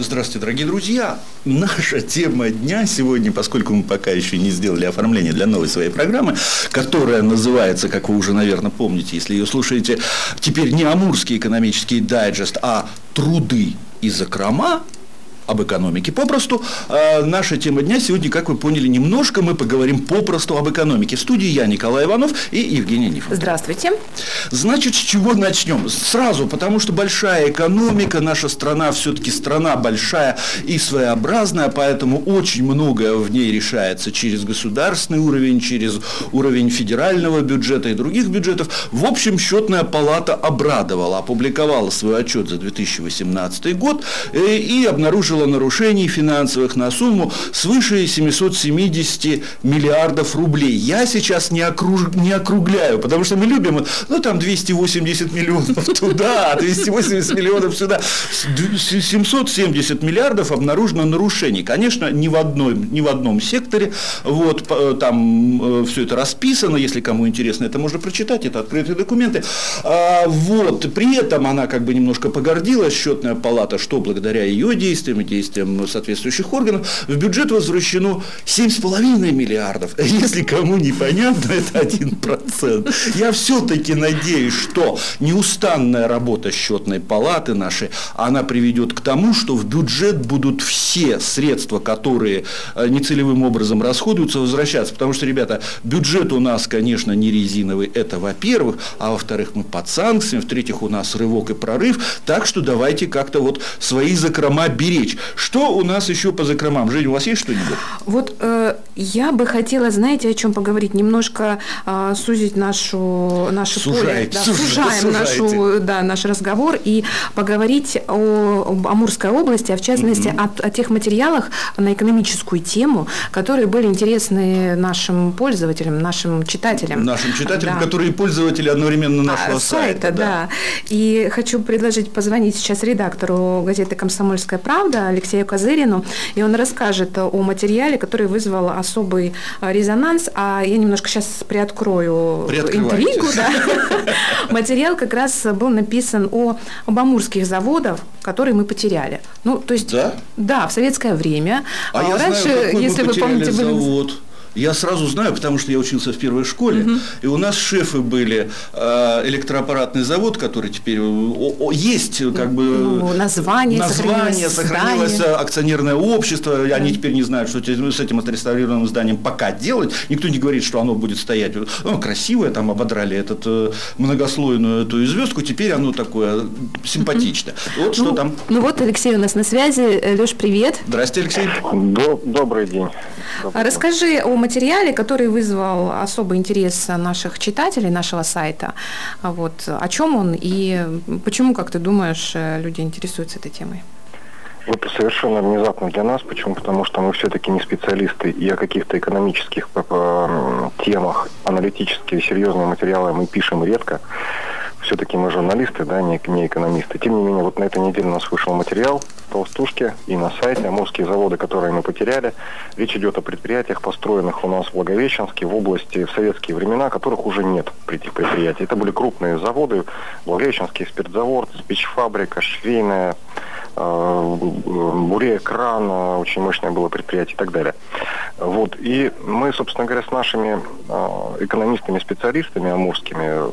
Здравствуйте, дорогие друзья! Наша тема дня сегодня, поскольку мы пока еще не сделали оформление для новой своей программы, которая называется, как вы уже, наверное, помните, если ее слушаете, теперь не Амурский экономический дайджест, а «Труды и закрома», об экономике. Попросту э, наша тема дня сегодня, как вы поняли, немножко мы поговорим попросту об экономике. В студии я, Николай Иванов и Евгений Нифонтов. Здравствуйте. Значит, с чего начнем? Сразу, потому что большая экономика, наша страна все-таки страна большая и своеобразная, поэтому очень многое в ней решается через государственный уровень, через уровень федерального бюджета и других бюджетов. В общем, счетная палата обрадовала, опубликовала свой отчет за 2018 год э, и обнаружила нарушений финансовых на сумму свыше 770 миллиардов рублей. Я сейчас не, окруж... не округляю, потому что мы любим, ну там 280 миллионов туда, 280 миллионов сюда. 770 миллиардов обнаружено нарушений. Конечно, ни в, одной, ни в одном секторе. Вот, там э, все это расписано, если кому интересно, это можно прочитать, это открытые документы. А, вот, при этом она как бы немножко погордилась, счетная палата, что благодаря ее действиям, действиям соответствующих органов, в бюджет возвращено 7,5 миллиардов. Если кому непонятно, это 1%. Я все-таки надеюсь, что неустанная работа счетной палаты нашей, она приведет к тому, что в бюджет будут все средства, которые э, нецелевым образом расходуются, возвращаться. Потому что, ребята, бюджет у нас, конечно, не резиновый, это во-первых, а во-вторых, мы под санкциями, в-третьих, у нас рывок и прорыв, так что давайте как-то вот свои закрома беречь речь. Что у нас еще по закромам? Женя, у вас есть что-нибудь? Вот э, я бы хотела, знаете, о чем поговорить? Немножко э, сузить нашу, наше поле. Да, сужаем нашу, да, наш разговор и поговорить о, об Амурской области, а в частности mm о, о тех материалах на экономическую тему, которые были интересны нашим пользователям, нашим читателям. Нашим читателям, да. которые пользователи одновременно нашего а, сайта. сайта да. да. И хочу предложить позвонить сейчас редактору газеты «Комсомольская правда» Алексею Козырину, и он расскажет о материале, который вызвал особый а, резонанс. А я немножко сейчас приоткрою интригу. Да. Материал как раз был написан о, об амурских заводах, которые мы потеряли. Ну, то есть, да, да в советское время. А, а раньше, знаю, если вы помните, завод. были я сразу знаю, потому что я учился в первой школе, угу. и у нас шефы были э, электроаппаратный завод, который теперь о, есть, как бы ну, название, название сохранилось, сохранилось акционерное общество, да. они теперь не знают, что с этим отреставрированным зданием пока делать. Никто не говорит, что оно будет стоять. Ну, красивое, там ободрали этот э, многослойную эту звездку, теперь оно такое симпатичное. Угу. Вот ну, что там. Ну вот Алексей у нас на связи. Леш, привет. Здравствуйте, Алексей. Добрый день. Добрый Расскажи о материале, который вызвал особый интерес наших читателей нашего сайта. Вот, о чем он и почему, как ты думаешь, люди интересуются этой темой? Это совершенно внезапно для нас. Почему? Потому что мы все-таки не специалисты, и о каких-то экономических темах, аналитические, серьезные материалы мы пишем редко все-таки мы журналисты, да, не, не экономисты. Тем не менее, вот на этой неделе у нас вышел материал в Толстушке и на сайте «Амурские заводы, которые мы потеряли». Речь идет о предприятиях, построенных у нас в Благовещенске, в области в советские времена, которых уже нет этих предприятий. Это были крупные заводы, Благовещенский спиртзавод, спичфабрика, швейная, э, буре-кран, очень мощное было предприятие и так далее. Вот. И мы, собственно говоря, с нашими э, экономистами, специалистами амурскими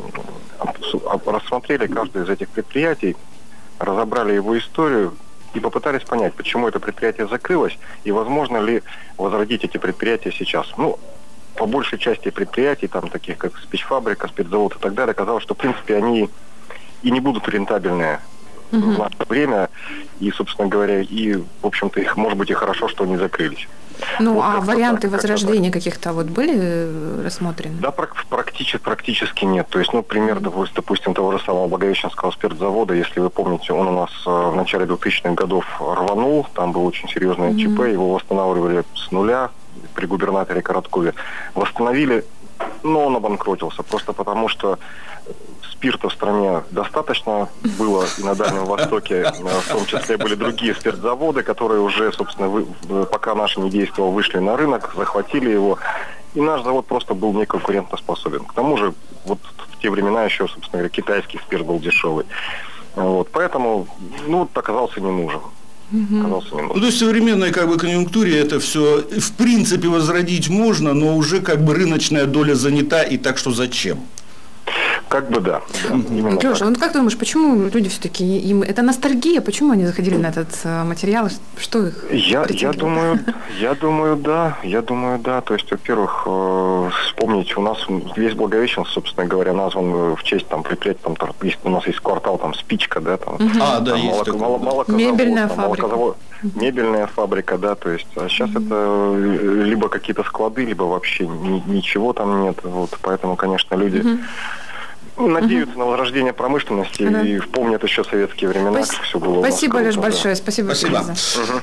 рассмотрели каждое из этих предприятий, разобрали его историю и попытались понять, почему это предприятие закрылось и возможно ли возродить эти предприятия сейчас. Ну, по большей части предприятий, там таких как спичфабрика, спиртзавод и так далее, оказалось, что в принципе они и не будут рентабельные угу. в наше время. И, собственно говоря, и, в общем-то, их, может быть, и хорошо, что они закрылись. Ну, вот а варианты так, возрождения каких-то вот были э, рассмотрены? Да, практически, практически нет. То есть, ну, пример, допустим, того же самого Благовещенского спиртзавода, если вы помните, он у нас э, в начале 2000-х годов рванул, там был очень серьезное mm-hmm. ЧП, его восстанавливали с нуля при губернаторе Короткове. Восстановили но он обанкротился. Просто потому, что спирта в стране достаточно было, и на Дальнем Востоке э, в том числе были другие спиртзаводы, которые уже, собственно, вы, пока наши не действовал, вышли на рынок, захватили его, и наш завод просто был неконкурентоспособен. К тому же, вот в те времена еще, собственно говоря, китайский спирт был дешевый. Вот, поэтому, ну, оказался не нужен. Нужен. Ну, то есть в современной как бы конъюнктуре это все в принципе возродить можно, но уже как бы рыночная доля занята, и так что зачем? Как бы да. да Леша, вот как ты думаешь, почему люди все-таки им это ностальгия? Почему они заходили на этот э, материал? Что их? Я, я думаю, я думаю, да, я думаю, да. То есть, во-первых, э, вспомнить, у нас весь Благовещенск, собственно говоря, назван в честь там предприятия, там, есть, у нас есть квартал, там, спичка, да, там, а, да, там, есть молоко, молоко, Мебельная фабрика. Мебельная фабрика, да, то есть, а сейчас угу. это э, либо какие-то склады, либо вообще ни, ничего там нет, вот, поэтому, конечно, люди ну, надеются угу. на возрождение промышленности да. и помнят еще советские времена, Спас... как все было. Спасибо, Леш, большое. Спасибо. Спасибо.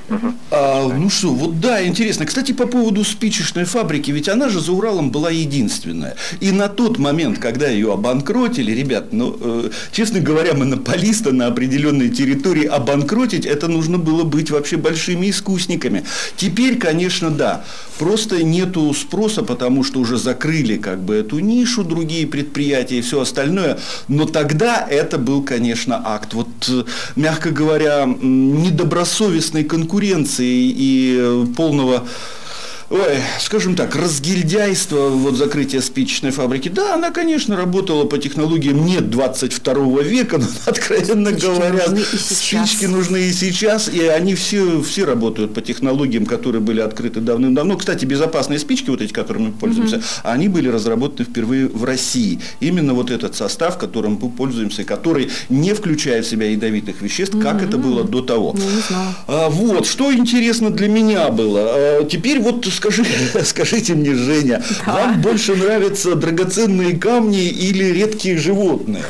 Угу, угу. А, ну что, вот да, интересно. Кстати, по поводу спичечной фабрики, ведь она же за Уралом была единственная. И на тот момент, когда ее обанкротили, ребят, ну, э, честно говоря, монополиста на определенной территории обанкротить, это нужно было быть вообще большими искусниками. Теперь, конечно, да, просто нету спроса, потому что уже закрыли как бы эту нишу, другие предприятия и все остальное остальное. Но тогда это был, конечно, акт, вот, э, мягко говоря, недобросовестной конкуренции и э, полного ой, скажем так, разгильдяйство, вот закрытие спичечной фабрики, да, она, конечно, работала по технологиям не 22 века, но, откровенно спички говоря, нужны спички нужны и сейчас, и они все, все работают по технологиям, которые были открыты давным-давно. Кстати, безопасные спички, вот эти, которыми мы пользуемся, угу. они были разработаны впервые в России. Именно вот этот состав, которым мы пользуемся, который не включает в себя ядовитых веществ, угу. как это было до того. Ну, не знала. А, вот, что интересно для меня было. А, теперь вот скажи, скажите мне, Женя, да. вам больше нравятся драгоценные камни или редкие животные?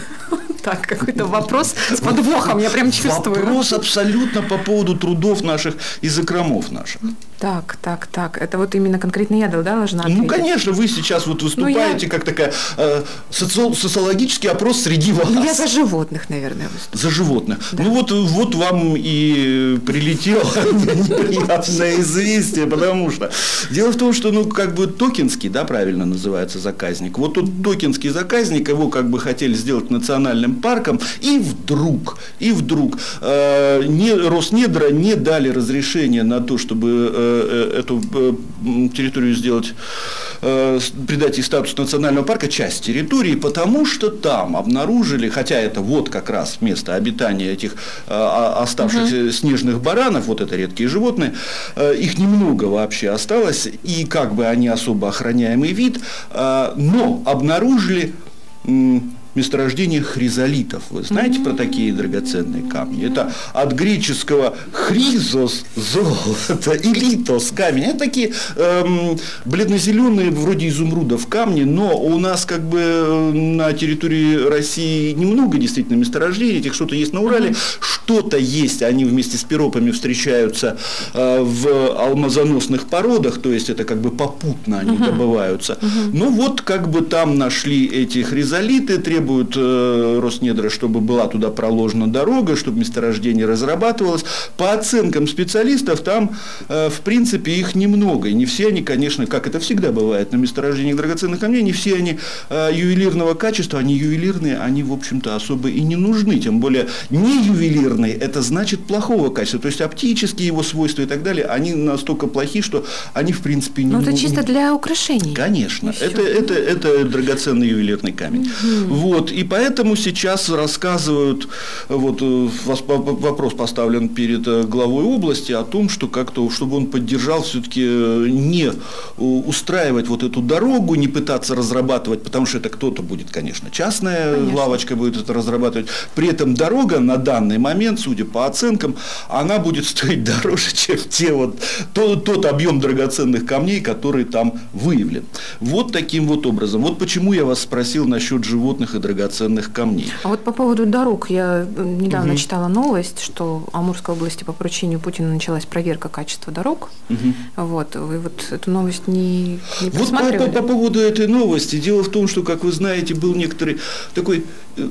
Так, какой-то вопрос с подвохом, я прям чувствую. Вопрос абсолютно по поводу трудов наших и закромов наших. Так, так, так. Это вот именно конкретно я да, должна ну, ответить? Ну, конечно, вы сейчас вот выступаете ну, я... как такая э, соци... социологический опрос среди вас. Ну, я за животных, наверное, выступаю. За животных. Да. Ну, вот, вот вам и прилетело неприятное известие, потому что дело в том, что, ну, как бы Токинский, да, правильно называется заказник. Вот тут Токинский заказник, его как бы хотели сделать национальным парком, и вдруг, и вдруг э, не, Роснедра не дали разрешения на то, чтобы Э, эту э, территорию сделать, э, придать ей статус национального парка, часть территории, потому что там обнаружили, хотя это вот как раз место обитания этих оставшихся угу. снежных баранов, вот это редкие животные, их немного вообще осталось, и как бы они особо охраняемый вид, но обнаружили месторождение хризолитов. Вы знаете про такие драгоценные камни? Это от греческого хризос – золото и литос – камень. Это такие эм, бледно-зеленые, вроде изумрудов камни, но у нас как бы э, на территории России немного действительно месторождений, этих что-то есть на Урале, что-то есть, они вместе с пиропами встречаются э, в алмазоносных породах, то есть это как бы попутно они uh-huh. добываются. Uh-huh. Ну вот как бы там нашли эти хризолиты, требуют требуют э, Роснедра, чтобы была туда проложена дорога, чтобы месторождение разрабатывалось. По оценкам специалистов, там, э, в принципе, их немного. И не все они, конечно, как это всегда бывает на месторождениях драгоценных камней, не все они э, ювелирного качества, они ювелирные, они, в общем-то, особо и не нужны. Тем более, не ювелирные, это значит плохого качества. То есть, оптические его свойства и так далее, они настолько плохи, что они, в принципе, не... Ну, это чисто для украшений. Конечно. Это, это, это драгоценный ювелирный камень. Угу. Вот, и поэтому сейчас рассказывают, вот э, вопрос поставлен перед э, главой области о том, что как-то, чтобы он поддержал все-таки э, не устраивать вот эту дорогу, не пытаться разрабатывать, потому что это кто-то будет, конечно, частная конечно. лавочка будет это разрабатывать. При этом дорога на данный момент, судя по оценкам, она будет стоить дороже, чем те вот, тот, тот объем драгоценных камней, который там выявлен. Вот таким вот образом. Вот почему я вас спросил насчет животных и драгоценных камней. А вот по поводу дорог, я недавно угу. читала новость, что в Амурской области по поручению Путина началась проверка качества дорог. Угу. Вот, вы вот эту новость не, не Вот по, по, по поводу этой новости. Дело в том, что, как вы знаете, был некоторый такой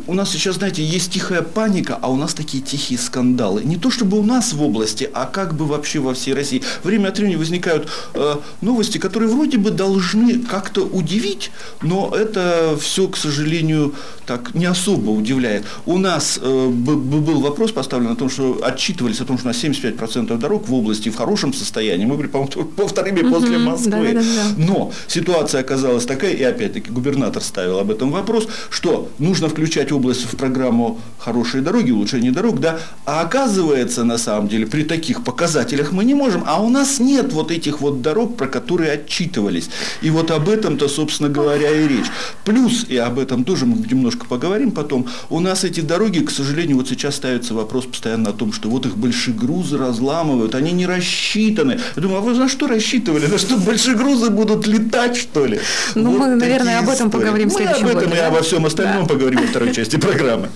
у нас сейчас, знаете, есть тихая паника, а у нас такие тихие скандалы. Не то чтобы у нас в области, а как бы вообще во всей России. Время от времени возникают э, новости, которые вроде бы должны как-то удивить, но это все, к сожалению, так не особо удивляет. У нас э, был вопрос поставлен о том, что отчитывались о том, что у нас 75% дорог в области в хорошем состоянии. Мы были, по-моему, повторили после Москвы. Да, да, да. Но ситуация оказалась такая, и опять-таки губернатор ставил об этом вопрос, что нужно включать область в программу «Хорошие дороги», улучшение дорог, да, а оказывается, на самом деле, при таких показателях мы не можем, а у нас нет вот этих вот дорог, про которые отчитывались. И вот об этом-то, собственно говоря, и речь. Плюс, и об этом тоже мы немножко поговорим потом, у нас эти дороги, к сожалению, вот сейчас ставится вопрос постоянно о том, что вот их большие грузы разламывают, они не рассчитаны. Я думаю, а вы на что рассчитывали? На что большие грузы будут летать, что ли? Ну, вот мы, наверное, об этом истории. поговорим в следующем Мы об этом году, и да? обо всем остальном да. поговорим второй части программы.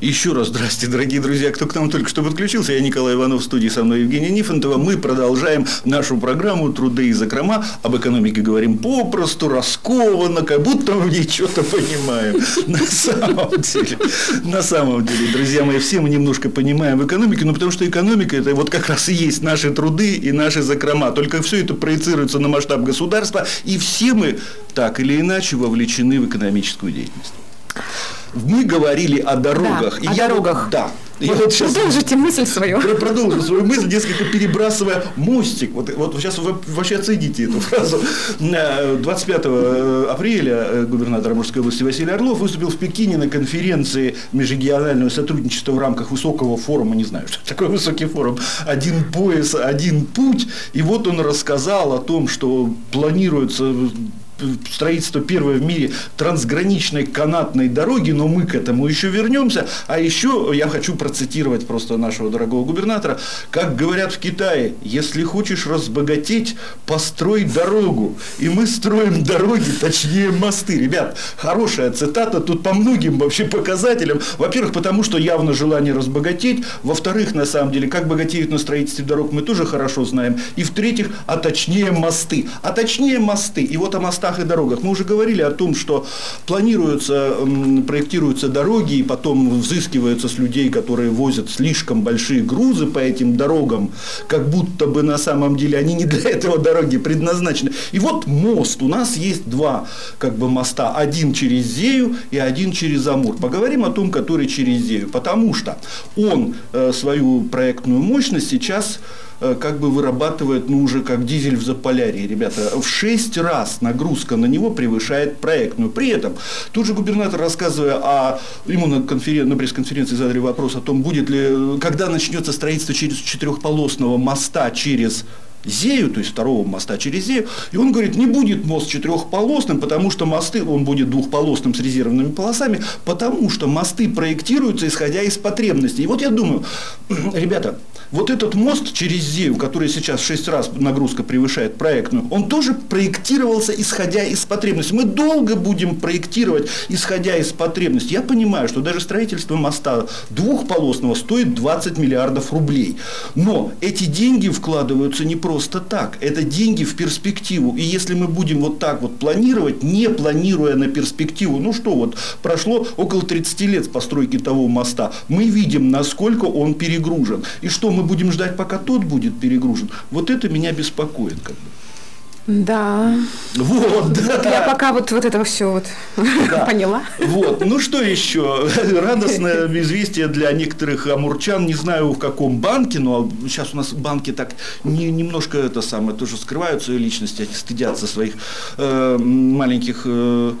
Еще раз здрасте, дорогие друзья, кто к нам только что подключился. Я Николай Иванов, в студии со мной Евгения Нифонтова. Мы продолжаем нашу программу «Труды и закрома». Об экономике говорим попросту, раскованно, как будто мы в ней что-то понимаем. На самом деле, на самом деле, друзья мои, все мы немножко понимаем в экономике, но потому что экономика – это вот как раз и есть наши труды и наши закрома. Только все это проецируется на масштаб государства, и все мы так или иначе вовлечены в экономическую деятельность мы говорили о дорогах. Да, и о я дорогах. Вот, да. Я вот сейчас Продолжите мысль свою. Продолжу свою мысль, несколько перебрасывая мостик. Вот, вот сейчас вы вообще оцените эту фразу. 25 э, апреля э, губернатор Амурской области Василий Орлов выступил в Пекине на конференции межрегионального сотрудничества в рамках высокого форума, не знаю, что такое высокий форум, «Один пояс, один путь». И вот он рассказал о том, что планируется строительство первой в мире трансграничной канатной дороги, но мы к этому еще вернемся. А еще я хочу процитировать просто нашего дорогого губернатора, как говорят в Китае, если хочешь разбогатеть, построй дорогу. И мы строим дороги, точнее мосты. Ребят, хорошая цитата тут по многим вообще показателям. Во-первых, потому что явно желание разбогатеть. Во-вторых, на самом деле, как богатеют на строительстве дорог, мы тоже хорошо знаем. И в-третьих, а точнее мосты. А точнее мосты. И вот о мостах мостах и дорогах. Мы уже говорили о том, что планируются, проектируются дороги, и потом взыскиваются с людей, которые возят слишком большие грузы по этим дорогам, как будто бы на самом деле они не для этого дороги предназначены. И вот мост. У нас есть два как бы моста. Один через Зею и один через Амур. Поговорим о том, который через Зею. Потому что он э, свою проектную мощность сейчас как бы вырабатывает, ну, уже как дизель в Заполярье, ребята. В 6 раз нагрузка на него превышает проектную. При этом, тут же губернатор, рассказывая о, ему на, конферен... на пресс-конференции задали вопрос о том, будет ли, когда начнется строительство через четырехполосного моста через Зею, то есть второго моста через Зею, и он говорит, не будет мост четырехполосным, потому что мосты, он будет двухполосным с резервными полосами, потому что мосты проектируются исходя из потребностей. И вот я думаю, ребята, вот этот мост через Зею, который сейчас в 6 раз нагрузка превышает проектную, он тоже проектировался исходя из потребностей. Мы долго будем проектировать исходя из потребностей. Я понимаю, что даже строительство моста двухполосного стоит 20 миллиардов рублей. Но эти деньги вкладываются не просто так. Это деньги в перспективу. И если мы будем вот так вот планировать, не планируя на перспективу, ну что вот, прошло около 30 лет с постройки того моста, мы видим, насколько он перегружен. И что мы мы будем ждать, пока тот будет перегружен. Вот это меня беспокоит. Как бы. Да. Вот, да. Вот я пока вот, вот это все вот да. поняла. Вот. Ну что еще? Радостное известие для некоторых амурчан. Не знаю в каком банке, но сейчас у нас банки так не, немножко это самое тоже скрывают свои личности, стыдятся своих э, маленьких э,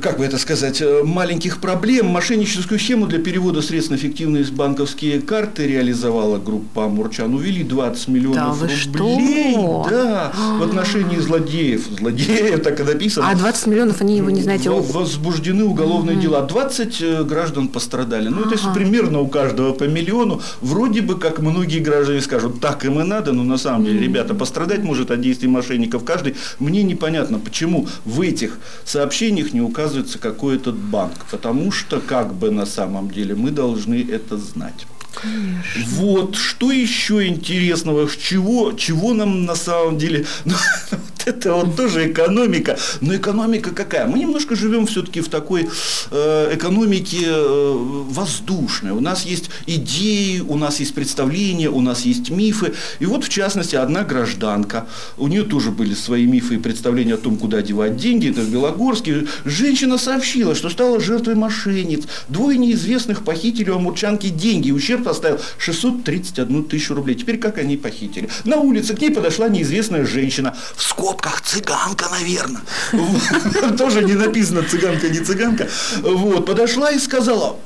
как бы это сказать, э, маленьких проблем. Мошенническую схему для перевода средств на фиктивные банковские карты реализовала группа Амурчан. Увели 20 миллионов да рублей что? да, в отношении злодеев. Злодеев, так и написано. А 20 миллионов они его не знаете. Возбуждены уголовные дела. 20 э, граждан пострадали. Ну, то есть примерно у каждого по миллиону. Вроде бы, как многие граждане скажут, так им и надо, но на самом деле, ребята, пострадать может от действий мошенников каждый. Мне непонятно, почему в этих сообщениях не указывается какой этот банк. Потому что, как бы на самом деле, мы должны это знать. Конечно. Вот, что еще интересного, чего, чего нам на самом деле, ну, это вот тоже экономика, но экономика какая? Мы немножко живем все-таки в такой э, экономике э, воздушной, у нас есть идеи, у нас есть представления, у нас есть мифы, и вот в частности одна гражданка, у нее тоже были свои мифы и представления о том, куда девать деньги, это в Белогорске, женщина сообщила, что стала жертвой мошенниц, двое неизвестных похитили у амурчанки деньги, ущерб поставил 631 тысячу рублей. Теперь как они похитили? На улице к ней подошла неизвестная женщина. В скобках цыганка, наверное. Тоже не написано цыганка, не цыганка. Вот, подошла и сказала,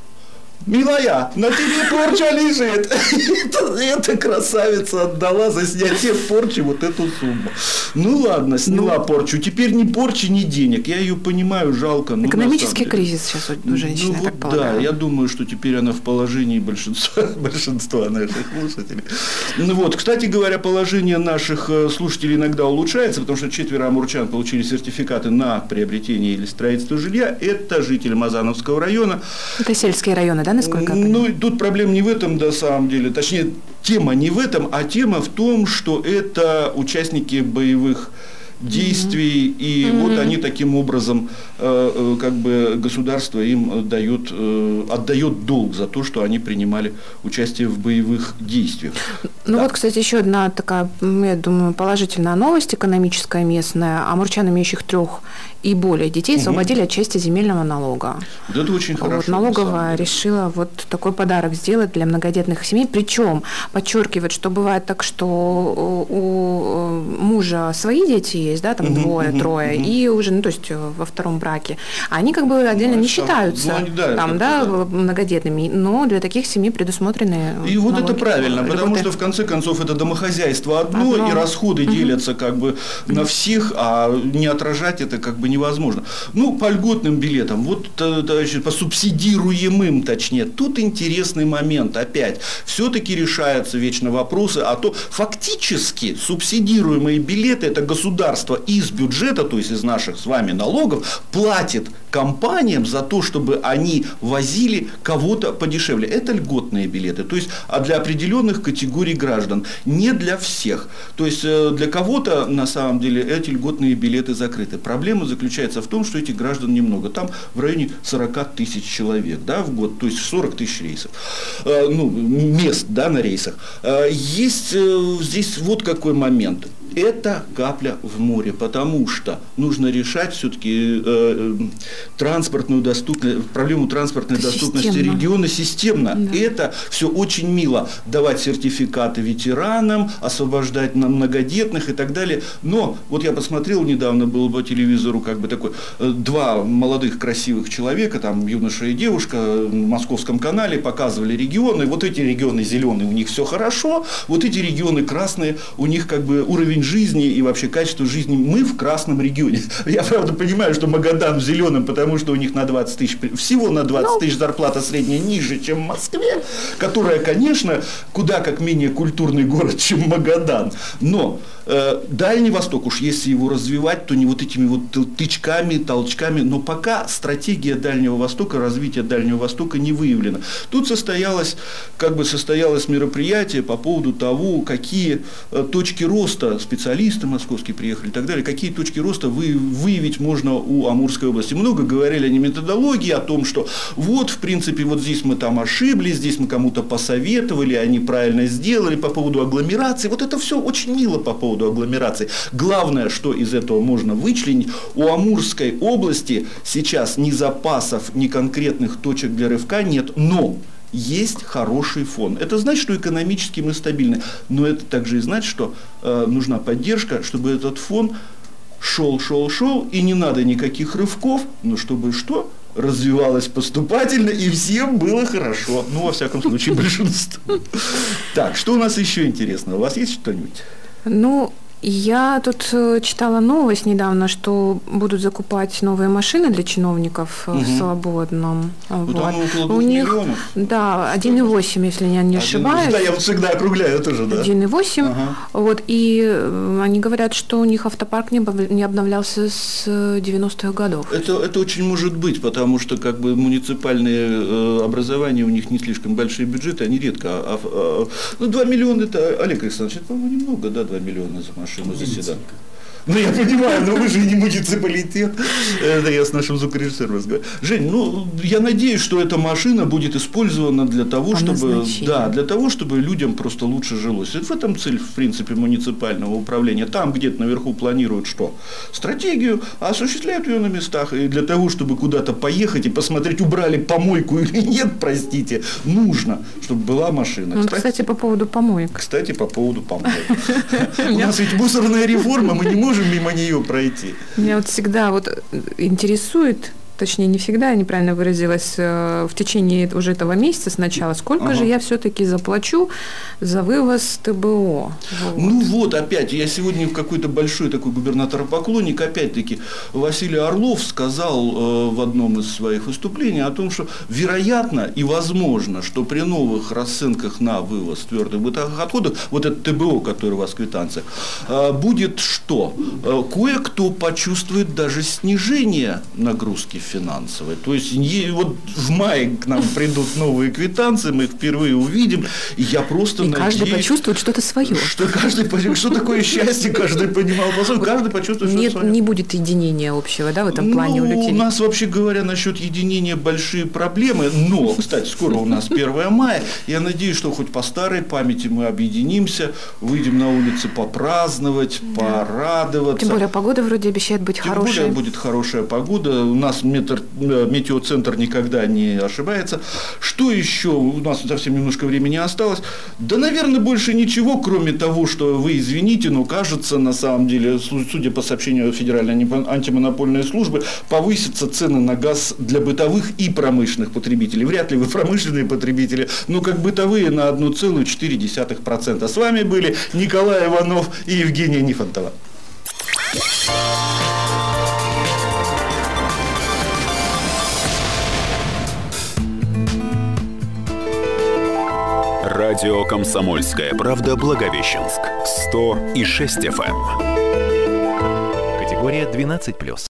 Милая, на тебе порча лежит. Эта красавица отдала за снятие порчи вот эту сумму. Ну ладно, сняла ну, порчу. Теперь ни порчи, ни денег. Я ее понимаю, жалко. Ну, Экономический кризис сейчас у женщины, ну, вот Да, я думаю, что теперь она в положении большинства, большинства наших слушателей. Ну вот, кстати говоря, положение наших э, слушателей иногда улучшается, потому что четверо амурчан получили сертификаты на приобретение или строительство жилья. Это жители Мазановского района. Это сельские районы, да? Насколько я понимаю? Ну, тут проблема не в этом, на самом деле. Точнее, тема не в этом, а тема в том, что это участники боевых действий, mm-hmm. и mm-hmm. вот они таким образом, э, э, как бы государство им дает, э, отдает долг за то, что они принимали участие в боевых действиях. Ну да. вот, кстати, еще одна такая, я думаю, положительная новость экономическая местная. Амурчан, имеющих трех и более детей, освободили от части земельного налога. Да это очень хорошо. Вот, налоговая решила вот такой подарок сделать для многодетных семей. Причем подчеркивает, что бывает так, что у мужа свои дети есть, да, там угу, двое, угу, трое, угу. и уже, ну, то есть э, во втором браке. Они как бы отдельно ну, не считаются, ну, они, да, там, да, да, многодетными, но для таких семей предусмотрены И налоги, вот это правильно, льготы. потому что в конце концов это домохозяйство одно, одно. и расходы угу. делятся как бы на всех, а не отражать это как бы невозможно. Ну, по льготным билетам, вот, э, по субсидируемым, точнее, тут интересный момент опять. Все-таки решаются вечно вопросы, а то фактически субсидируемые билеты это государство из бюджета, то есть из наших с вами налогов, платит компаниям за то, чтобы они возили кого-то подешевле. Это льготные билеты, то есть а для определенных категорий граждан, не для всех. То есть э, для кого-то на самом деле эти льготные билеты закрыты. Проблема заключается в том, что этих граждан немного. Там в районе 40 тысяч человек да, в год, то есть 40 тысяч рейсов, э, ну, мест да, на рейсах. Э, есть здесь вот какой момент это капля в море, потому что нужно решать все-таки э, э, транспортную доступность, проблему транспортной это доступности системно. региона системно. Да. Это все очень мило. Давать сертификаты ветеранам, освобождать на многодетных и так далее. Но вот я посмотрел недавно, был по телевизору как бы такой, э, два молодых красивых человека, там юноша и девушка в московском канале показывали регионы. Вот эти регионы зеленые, у них все хорошо, вот эти регионы красные, у них как бы уровень жизни и вообще качество жизни. Мы в красном регионе. Я, правда, понимаю, что Магадан в зеленом, потому что у них на 20 тысяч, всего на 20 ну. тысяч зарплата средняя ниже, чем в Москве, которая, конечно, куда как менее культурный город, чем Магадан. Но Дальний Восток, уж если его развивать, то не вот этими вот тычками, толчками, но пока стратегия Дальнего Востока, развития Дальнего Востока не выявлена. Тут состоялось, как бы состоялось мероприятие по поводу того, какие э, точки роста специалисты московские приехали и так далее, какие точки роста вы, выявить можно у Амурской области. Много говорили о методологии, о том, что вот, в принципе, вот здесь мы там ошиблись, здесь мы кому-то посоветовали, они правильно сделали по поводу агломерации. Вот это все очень мило по поводу агломерации. Главное, что из этого можно вычленить, у Амурской области сейчас ни запасов, ни конкретных точек для рывка нет, но есть хороший фон. Это значит, что экономически мы стабильны. Но это также и значит, что э, нужна поддержка, чтобы этот фон шел, шел, шел, и не надо никаких рывков, но чтобы что? развивалась поступательно, и всем было хорошо. Ну, во всяком случае, большинству. Так, что у нас еще интересно? У вас есть что-нибудь? Ну, я тут э, читала новость недавно, что будут закупать новые машины для чиновников угу. в Свободном. Ну, вот. там около У них, миллионов. Да, 1,8, если я не ошибаюсь. Да, я вот всегда округляю тоже, да. 1,8. Ага. Вот, и э, они говорят, что у них автопарк не обновлялся с 90-х годов. Это, это очень может быть, потому что как бы муниципальные образования, у них не слишком большие бюджеты, они редко... А, а, ну, 2 миллиона, это, Олег Александрович, это, по-моему, немного, да, 2 миллиона за машину машину заседать. Ну, я понимаю, но вы же не муниципалитет. Это я с нашим звукорежиссером разговариваю. Жень, ну, я надеюсь, что эта машина будет использована для того, чтобы... Да, для того, чтобы людям просто лучше жилось. Это в этом цель, в принципе, муниципального управления. Там где-то наверху планируют что? Стратегию, а осуществляют ее на местах. И для того, чтобы куда-то поехать и посмотреть, убрали помойку или нет, простите, нужно, чтобы была машина. Ну, кстати, кстати, по поводу помоек. Кстати, по поводу помоек. У нас ведь мусорная реформа, мы не можем можем мимо нее пройти. Меня вот всегда вот интересует точнее не всегда, я неправильно выразилась, э, в течение уже этого месяца сначала, сколько ага. же я все-таки заплачу за вывоз ТБО? Вот. Ну вот, опять, я сегодня в какой-то большой такой губернатор-поклонник, опять-таки, Василий Орлов сказал э, в одном из своих выступлений о том, что вероятно и возможно, что при новых расценках на вывоз твердых бытовых отходов, вот это ТБО, который у вас в квитанциях, э, будет что? Кое-кто почувствует даже снижение нагрузки финансовой. То есть вот в мае к нам придут новые квитанции, мы их впервые увидим, и я просто и надеюсь... каждый почувствует что-то свое. Что каждый что такое счастье, каждый понимал по каждый почувствует что-то свое. Не будет единения общего, да, в этом плане ну, у людей? у нас, вообще говоря, насчет единения большие проблемы, но, кстати, скоро у нас 1 мая, я надеюсь, что хоть по старой памяти мы объединимся, выйдем на улицы попраздновать, порадоваться. Тем более погода вроде обещает быть Тем хорошей. Тем более будет хорошая погода. У нас метр, э, метеоцентр никогда не ошибается. Что еще? У нас совсем немножко времени осталось. Да, наверное, больше ничего, кроме того, что вы извините, но кажется, на самом деле, судя по сообщению Федеральной антимонопольной службы, повысятся цены на газ для бытовых и промышленных потребителей. Вряд ли вы промышленные потребители, но как бытовые на 1,4%. С вами были Николай Иванов и Евгения Нифонтова. Радио «Комсомольская правда» Благовещенск. 100 и 6 FM. Категория 12+.